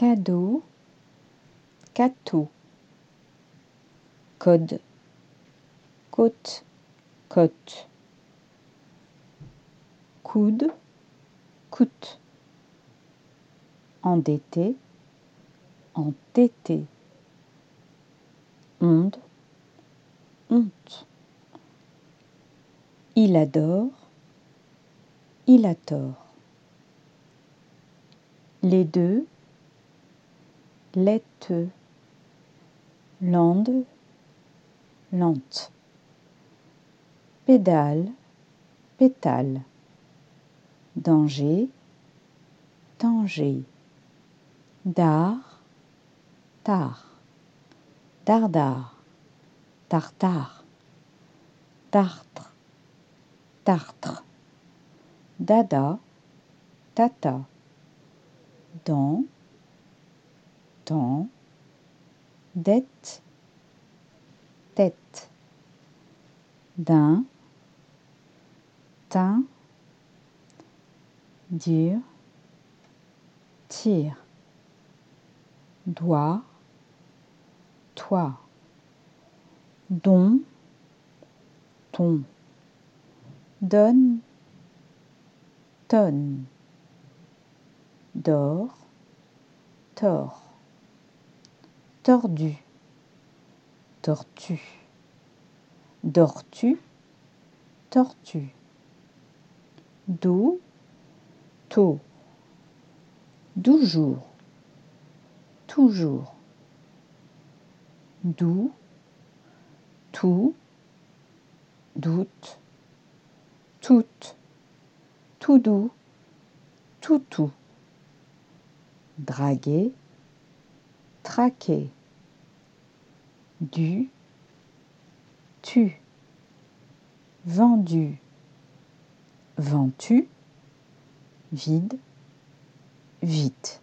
cadeau, cateau, code, côte, côte, coude, coûte, endetté, entêté, onde, honte. Il adore, il a tort. Les deux, laiteux, lande, lente. Pédale, pétale. Danger, danger. Dard, tard. Dardard, tartare. Tartre, tartre. Dada, tata. Dans, dans. Dette, tête. D'un, teint, dur, tire. Doigt, toi. Don, ton. Donne, tonne. Dors, tort. Tordu, tortue. Dors-tu, tortue. D'où, tôt. Douze jours, toujours. D'où, tout, doute, toute, tout doux, tout tout. Draguer, traquer. Du, tu. Vendu, ventu. Vide, vite.